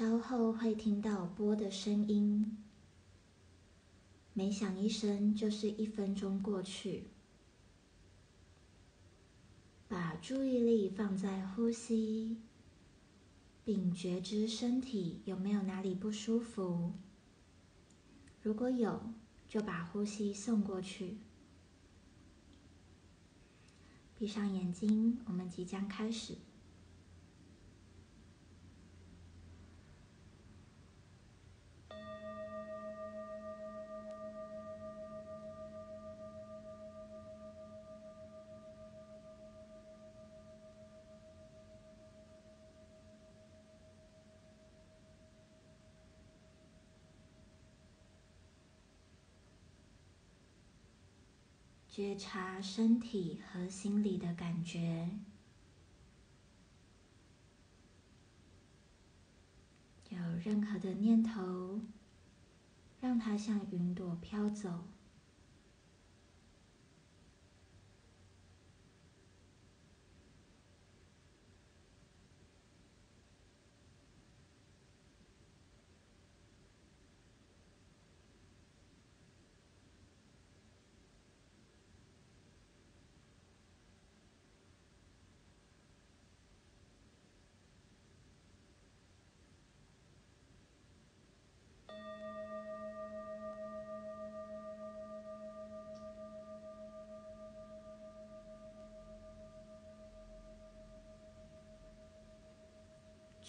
稍后会听到波的声音，每响一声就是一分钟过去。把注意力放在呼吸，并觉知身体有没有哪里不舒服。如果有，就把呼吸送过去。闭上眼睛，我们即将开始。觉察身体和心理的感觉，有任何的念头，让它像云朵飘走。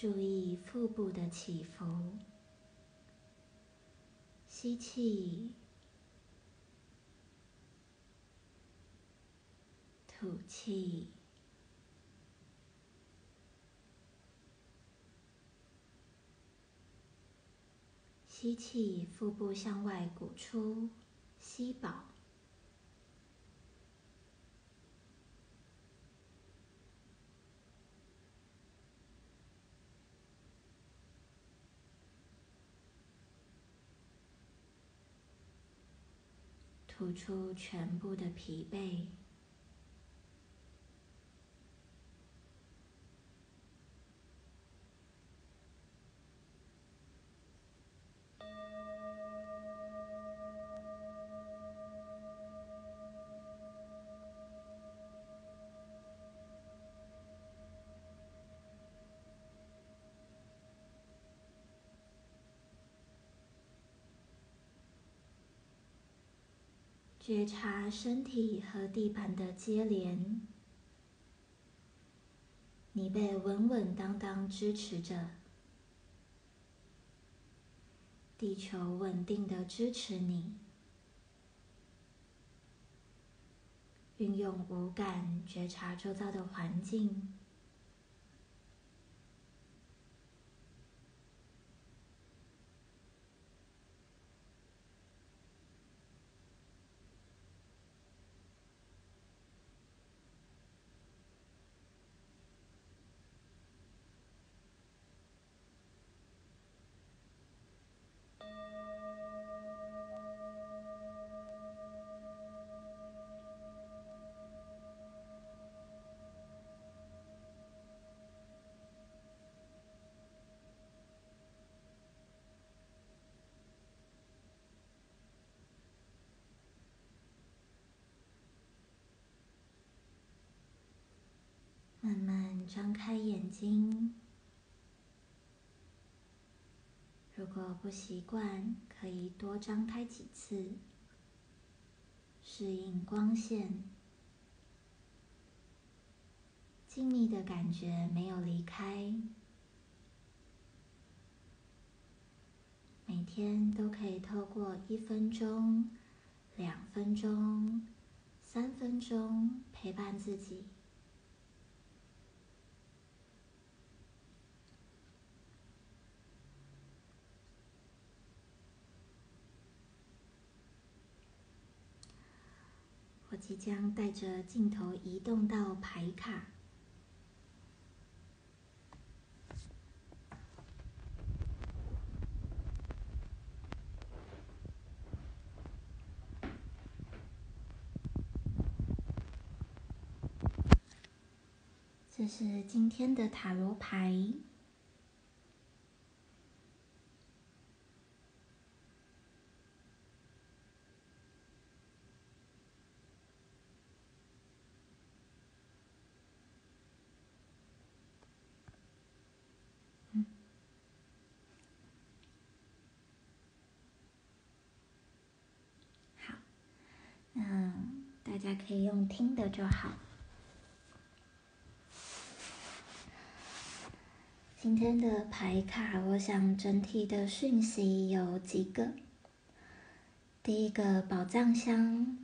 注意腹部的起伏，吸气，吐气，吸气，腹部向外鼓出，吸饱。吐出全部的疲惫。觉察身体和地板的接连，你被稳稳当当支持着，地球稳定的支持你，运用五感觉察周遭的环境。慢慢张开眼睛。如果不习惯，可以多张开几次，适应光线。静谧的感觉没有离开，每天都可以透过一分钟、两分钟、三分钟陪伴自己。我即将带着镜头移动到牌卡，这是今天的塔罗牌。大家可以用听的就好。今天的牌卡，我想整体的讯息有几个。第一个宝藏箱，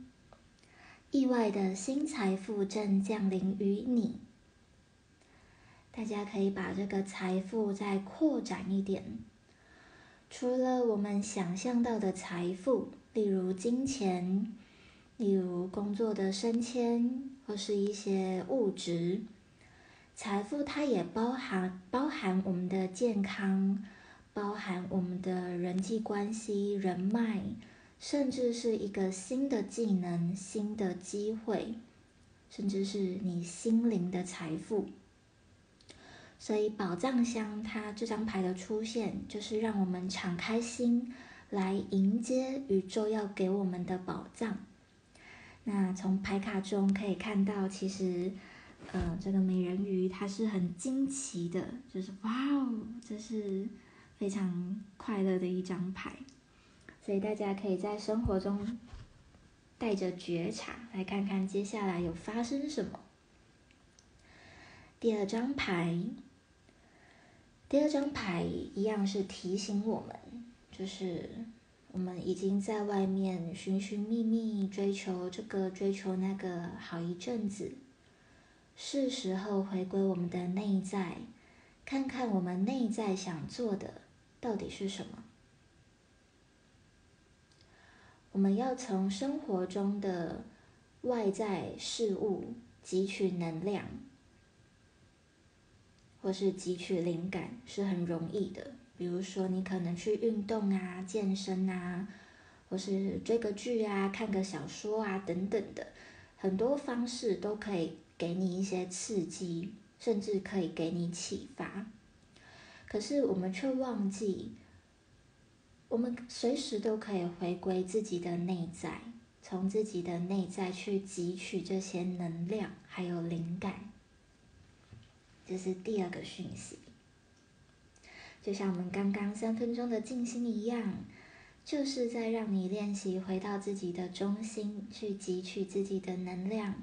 意外的新财富正降临于你。大家可以把这个财富再扩展一点，除了我们想象到的财富，例如金钱，例如工作的升迁，或是一些物质财富，它也包含包含我们的健康，包含我们的人际关系、人脉，甚至是一个新的技能、新的机会，甚至是你心灵的财富。所以宝藏箱，它这张牌的出现，就是让我们敞开心来迎接宇宙要给我们的宝藏。那从牌卡中可以看到，其实，呃，这个美人鱼它是很惊奇的，就是哇哦，这是非常快乐的一张牌。所以大家可以在生活中带着觉察来看看接下来有发生什么。第二张牌。第二张牌一样是提醒我们，就是我们已经在外面寻寻觅觅，追求这个追求那个好一阵子，是时候回归我们的内在，看看我们内在想做的到底是什么。我们要从生活中的外在事物汲取能量。或是汲取灵感是很容易的，比如说你可能去运动啊、健身啊，或是追个剧啊、看个小说啊等等的，很多方式都可以给你一些刺激，甚至可以给你启发。可是我们却忘记，我们随时都可以回归自己的内在，从自己的内在去汲取这些能量还有灵感。这是第二个讯息，就像我们刚刚三分钟的静心一样，就是在让你练习回到自己的中心，去汲取自己的能量，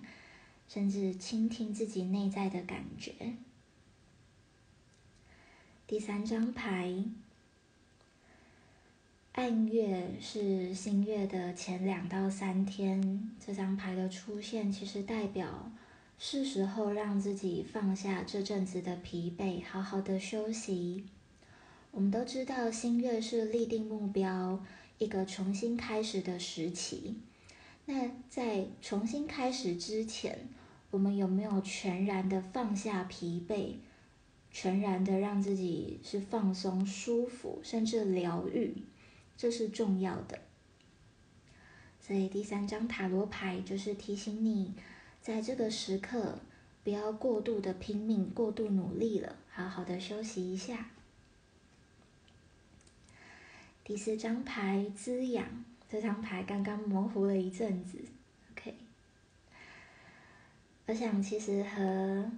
甚至倾听自己内在的感觉。第三张牌，暗月是新月的前两到三天，这张牌的出现其实代表。是时候让自己放下这阵子的疲惫，好好的休息。我们都知道，新月是立定目标、一个重新开始的时期。那在重新开始之前，我们有没有全然的放下疲惫，全然的让自己是放松、舒服，甚至疗愈？这是重要的。所以第三张塔罗牌就是提醒你。在这个时刻，不要过度的拼命、过度努力了，好好的休息一下。第四张牌滋养，这张牌刚刚模糊了一阵子，OK。我想其实和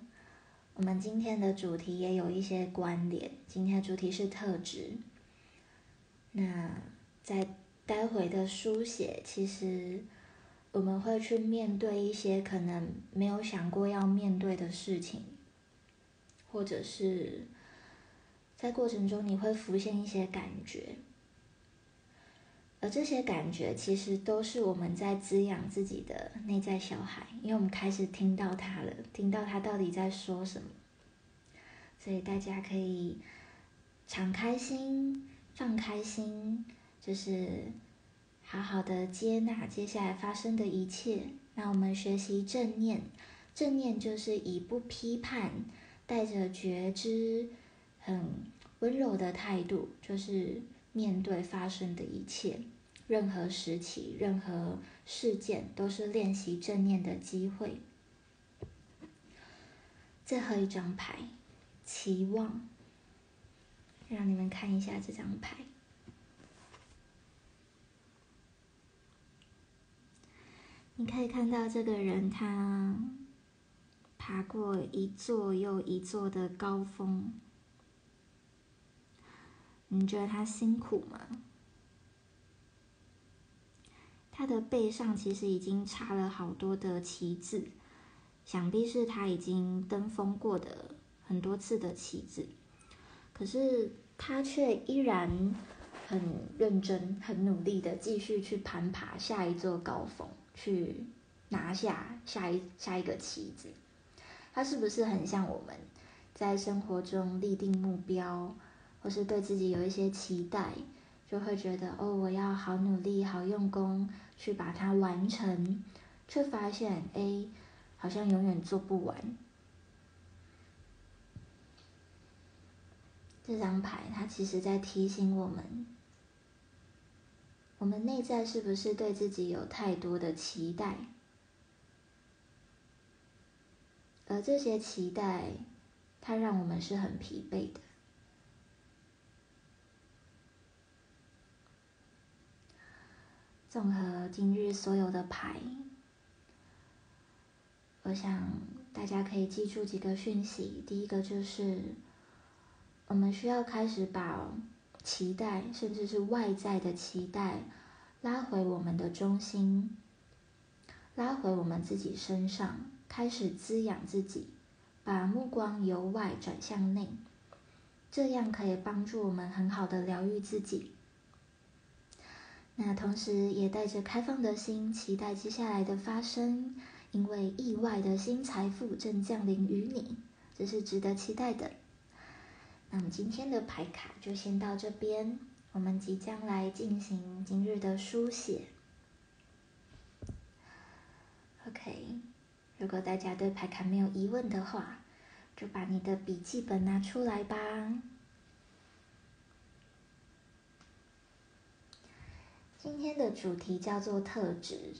我们今天的主题也有一些关联。今天的主题是特质，那在待会的书写，其实。我们会去面对一些可能没有想过要面对的事情，或者是在过程中你会浮现一些感觉，而这些感觉其实都是我们在滋养自己的内在小孩，因为我们开始听到他了，听到他到底在说什么，所以大家可以敞开心，放开心，就是。好好的接纳接下来发生的一切，那我们学习正念。正念就是以不批判、带着觉知、很温柔的态度，就是面对发生的一切。任何时期、任何事件，都是练习正念的机会。最后一张牌，期望，让你们看一下这张牌。你可以看到这个人，他爬过一座又一座的高峰。你觉得他辛苦吗？他的背上其实已经插了好多的旗子，想必是他已经登峰过的很多次的旗子。可是他却依然很认真、很努力的继续去攀爬下一座高峰，去拿下下一下一个旗子。他是不是很像我们在生活中立定目标，或是对自己有一些期待？就会觉得哦，我要好努力、好用功去把它完成，却发现哎，好像永远做不完。这张牌它其实在提醒我们，我们内在是不是对自己有太多的期待，而这些期待，它让我们是很疲惫的。综合今日所有的牌，我想大家可以记住几个讯息。第一个就是，我们需要开始把期待，甚至是外在的期待，拉回我们的中心，拉回我们自己身上，开始滋养自己，把目光由外转向内，这样可以帮助我们很好的疗愈自己。那同时也带着开放的心，期待接下来的发生，因为意外的新财富正降临于你，这是值得期待的。那么今天的牌卡就先到这边，我们即将来进行今日的书写。OK，如果大家对牌卡没有疑问的话，就把你的笔记本拿出来吧。今天的主题叫做特质。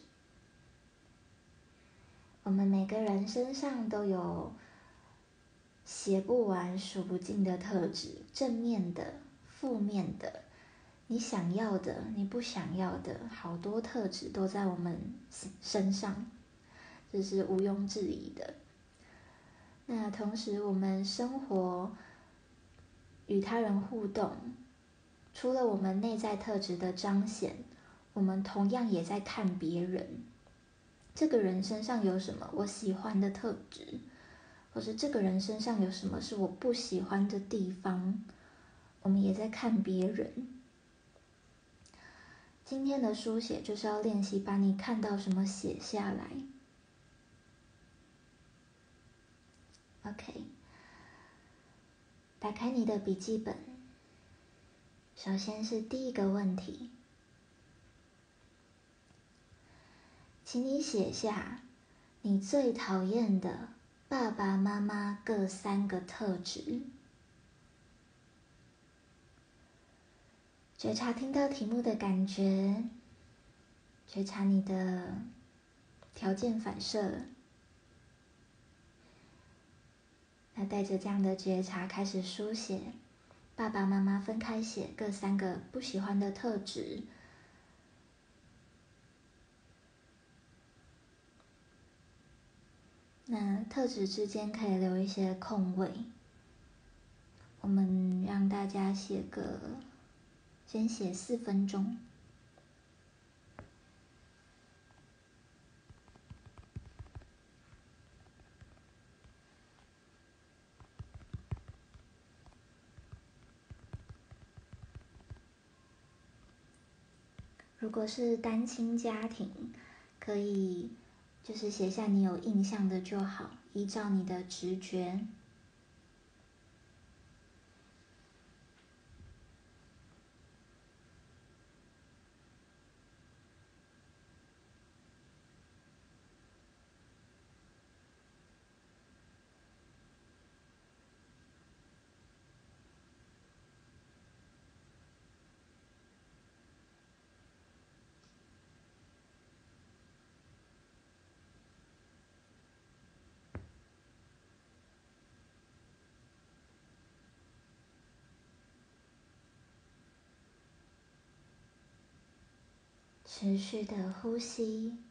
我们每个人身上都有写不完、数不尽的特质，正面的、负面的，你想要的、你不想要的，好多特质都在我们身上，这是毋庸置疑的。那同时，我们生活与他人互动，除了我们内在特质的彰显。我们同样也在看别人，这个人身上有什么我喜欢的特质，或是这个人身上有什么是我不喜欢的地方，我们也在看别人。今天的书写就是要练习把你看到什么写下来。OK，打开你的笔记本，首先是第一个问题。请你写下你最讨厌的爸爸妈妈各三个特质。觉察听到题目的感觉，觉察你的条件反射。那带着这样的觉察开始书写，爸爸妈妈分开写各三个不喜欢的特质。那特质之间可以留一些空位，我们让大家写个，先写四分钟。如果是单亲家庭，可以。就是写下你有印象的就好，依照你的直觉。持续的呼吸。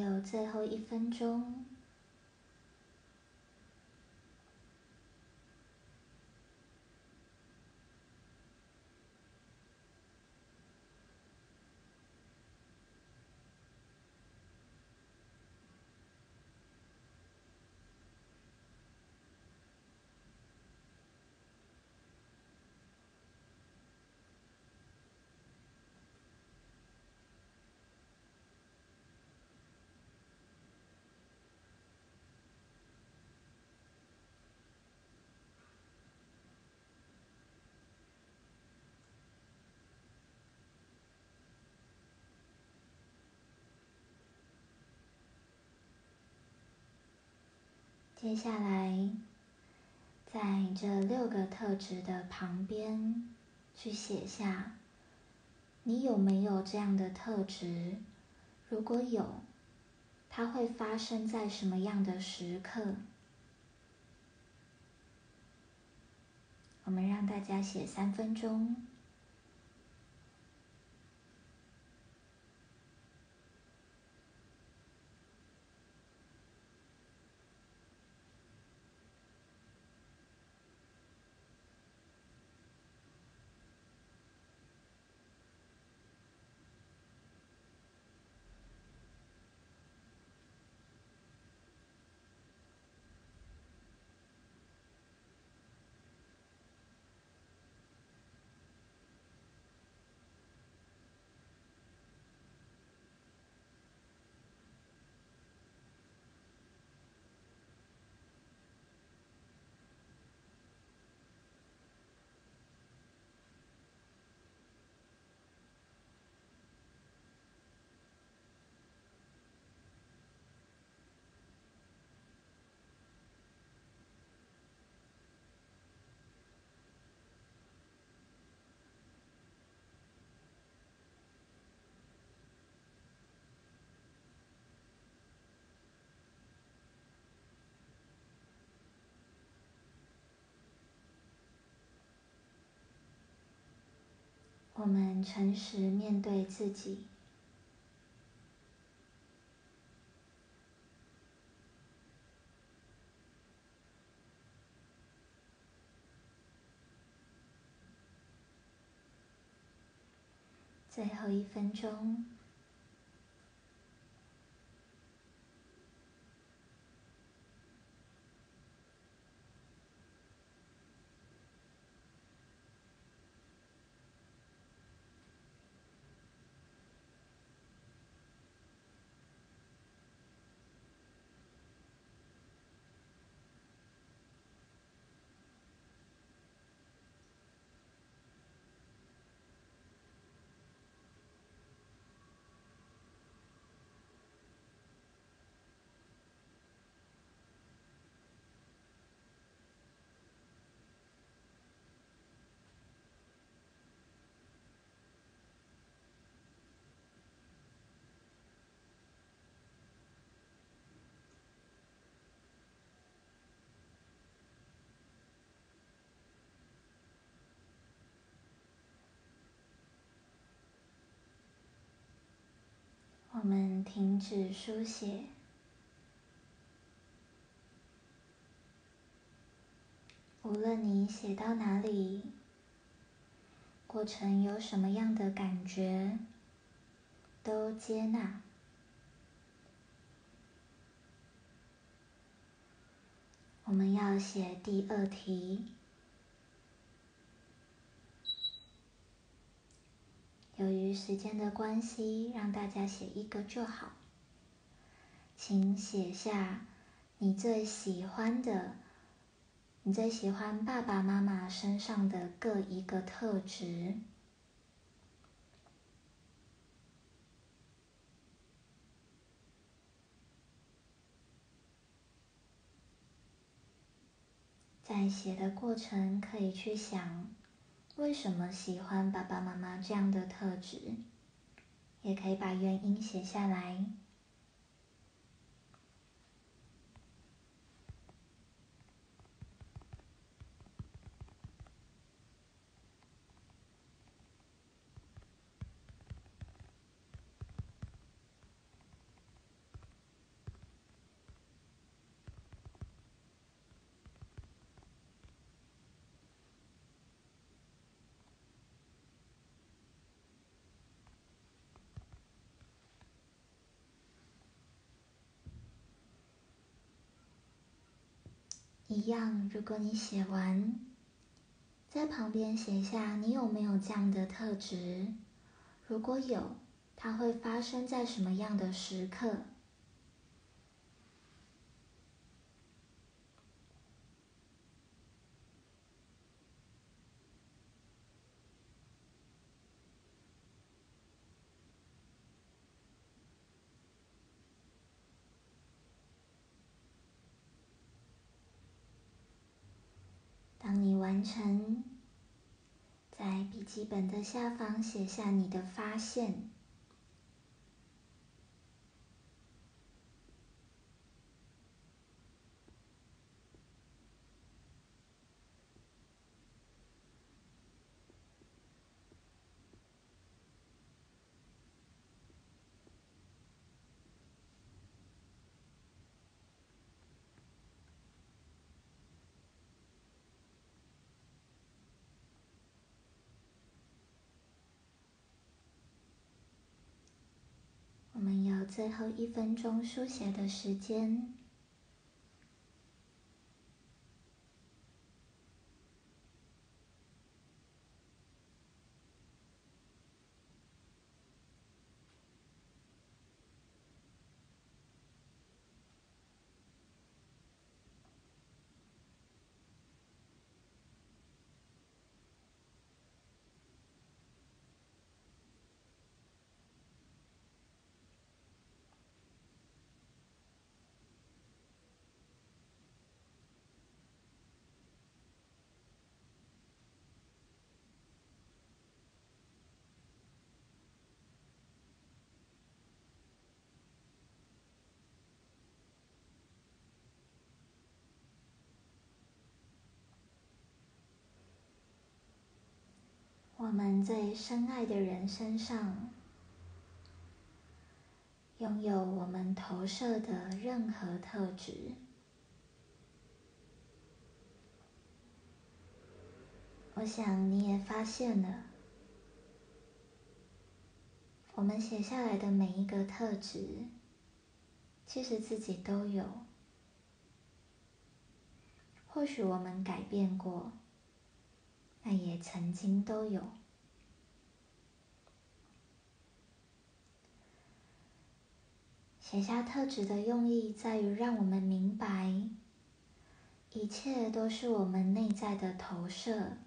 还有最后一分钟。接下来，在这六个特质的旁边，去写下你有没有这样的特质？如果有，它会发生在什么样的时刻？我们让大家写三分钟。我们诚实面对自己。最后一分钟。我们停止书写。无论你写到哪里，过程有什么样的感觉，都接纳。我们要写第二题。由于时间的关系，让大家写一个就好。请写下你最喜欢的、你最喜欢爸爸妈妈身上的各一个特质。在写的过程，可以去想。为什么喜欢爸爸妈妈这样的特质？也可以把原因写下来。一样，如果你写完，在旁边写下你有没有这样的特质，如果有，它会发生在什么样的时刻？当你完成，在笔记本的下方写下你的发现。我们有最后一分钟书写的时间。我们最深爱的人身上，拥有我们投射的任何特质。我想你也发现了，我们写下来的每一个特质，其实自己都有。或许我们改变过。但也曾经都有。写下特质的用意，在于让我们明白，一切都是我们内在的投射。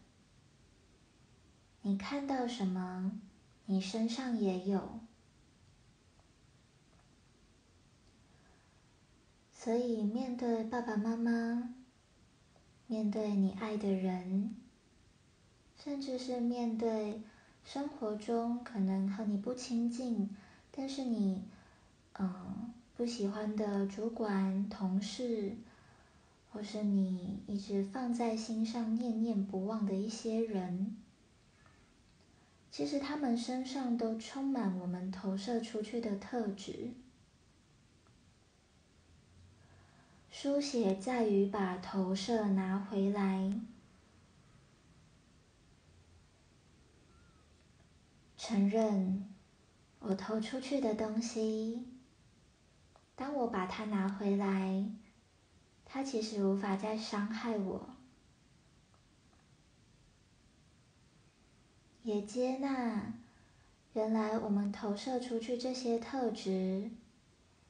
你看到什么，你身上也有。所以，面对爸爸妈妈，面对你爱的人。甚至是面对生活中可能和你不亲近，但是你嗯不喜欢的主管、同事，或是你一直放在心上、念念不忘的一些人，其实他们身上都充满我们投射出去的特质。书写在于把投射拿回来。承认我投出去的东西，当我把它拿回来，它其实无法再伤害我。也接纳，原来我们投射出去这些特质，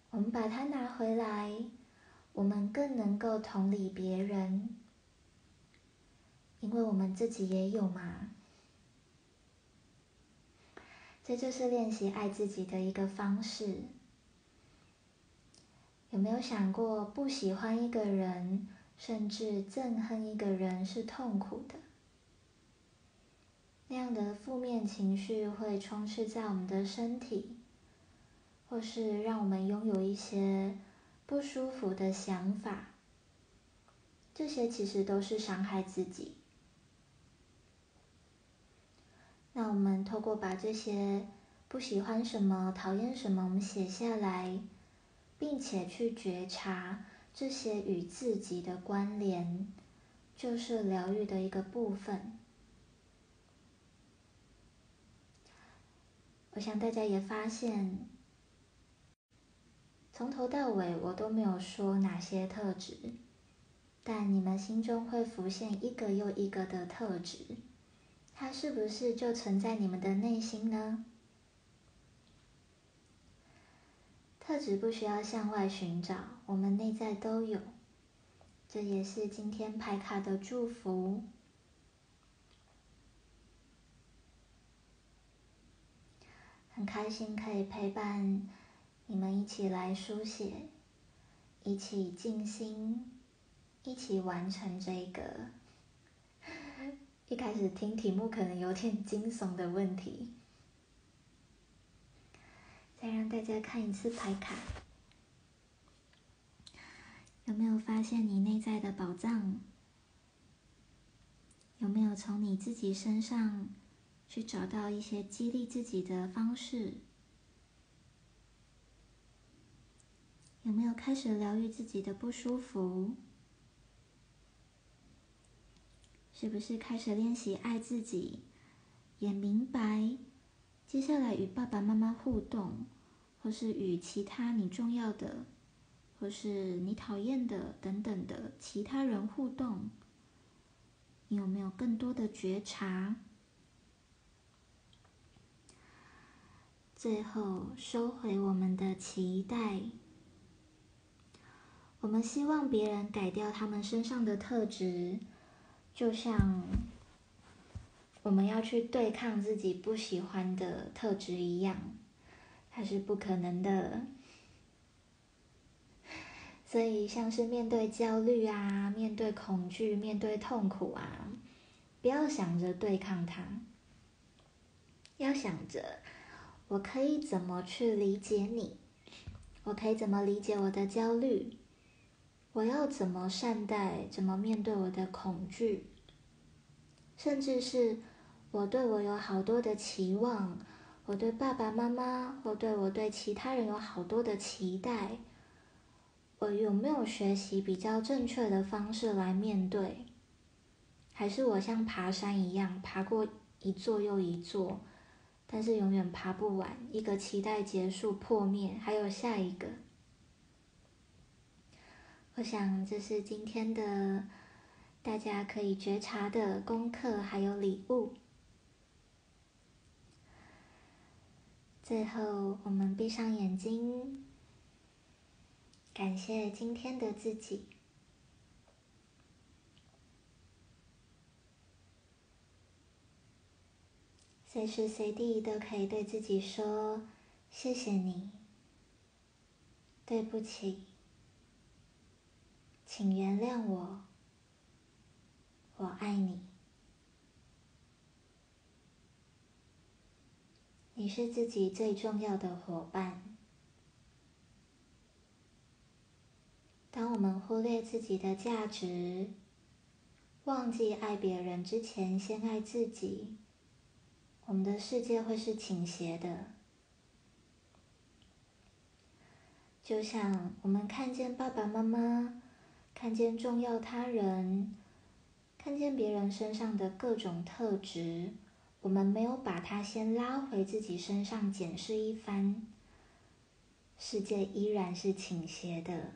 我们把它拿回来，我们更能够同理别人，因为我们自己也有嘛。这就是练习爱自己的一个方式。有没有想过，不喜欢一个人，甚至憎恨一个人是痛苦的？那样的负面情绪会充斥在我们的身体，或是让我们拥有一些不舒服的想法。这些其实都是伤害自己。那我们透过把这些不喜欢什么、讨厌什么，我们写下来，并且去觉察这些与自己的关联，就是疗愈的一个部分。我想大家也发现，从头到尾我都没有说哪些特质，但你们心中会浮现一个又一个的特质，它是不是就存在你们的内心呢？特质不需要向外寻找，我们内在都有。这也是今天牌卡的祝福。很开心可以陪伴你们一起来书写，一起静心，一起完成这个。一开始听题目可能有点惊悚的问题。再让大家看一次牌卡，有没有发现你内在的宝藏？有没有从你自己身上去找到一些激励自己的方式？有没有开始疗愈自己的不舒服？是不是开始练习爱自己？也明白接下来与爸爸妈妈互动。或是与其他你重要的，或是你讨厌的等等的其他人互动，你有没有更多的觉察？最后收回我们的期待。我们希望别人改掉他们身上的特质，就像我们要去对抗自己不喜欢的特质一样。它是不可能的，所以像是面对焦虑啊，面对恐惧，面对痛苦啊，不要想着对抗它，要想着我可以怎么去理解你，我可以怎么理解我的焦虑，我要怎么善待，怎么面对我的恐惧，甚至是我对我有好多的期望。我对爸爸妈妈，或对我对其他人有好多的期待，我有没有学习比较正确的方式来面对？还是我像爬山一样，爬过一座又一座，但是永远爬不完，一个期待结束破灭，还有下一个。我想这是今天的大家可以觉察的功课，还有礼物。最后，我们闭上眼睛，感谢今天的自己。随时随地都可以对自己说：“谢谢你，对不起，请原谅我，我爱你。”你是自己最重要的伙伴。当我们忽略自己的价值，忘记爱别人之前先爱自己，我们的世界会是倾斜的。就像我们看见爸爸妈妈，看见重要他人，看见别人身上的各种特质。我们没有把它先拉回自己身上检视一番，世界依然是倾斜的。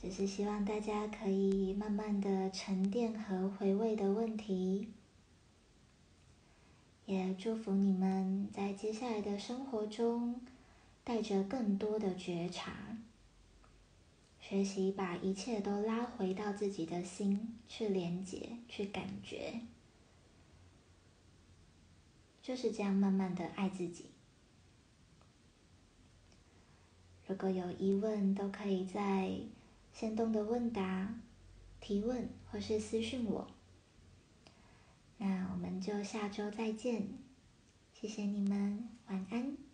只是希望大家可以慢慢的沉淀和回味的问题，也祝福你们在接下来的生活中带着更多的觉察。学习把一切都拉回到自己的心去连接、去感觉，就是这样慢慢的爱自己。如果有疑问，都可以在先动的问答提问，或是私信我。那我们就下周再见，谢谢你们，晚安。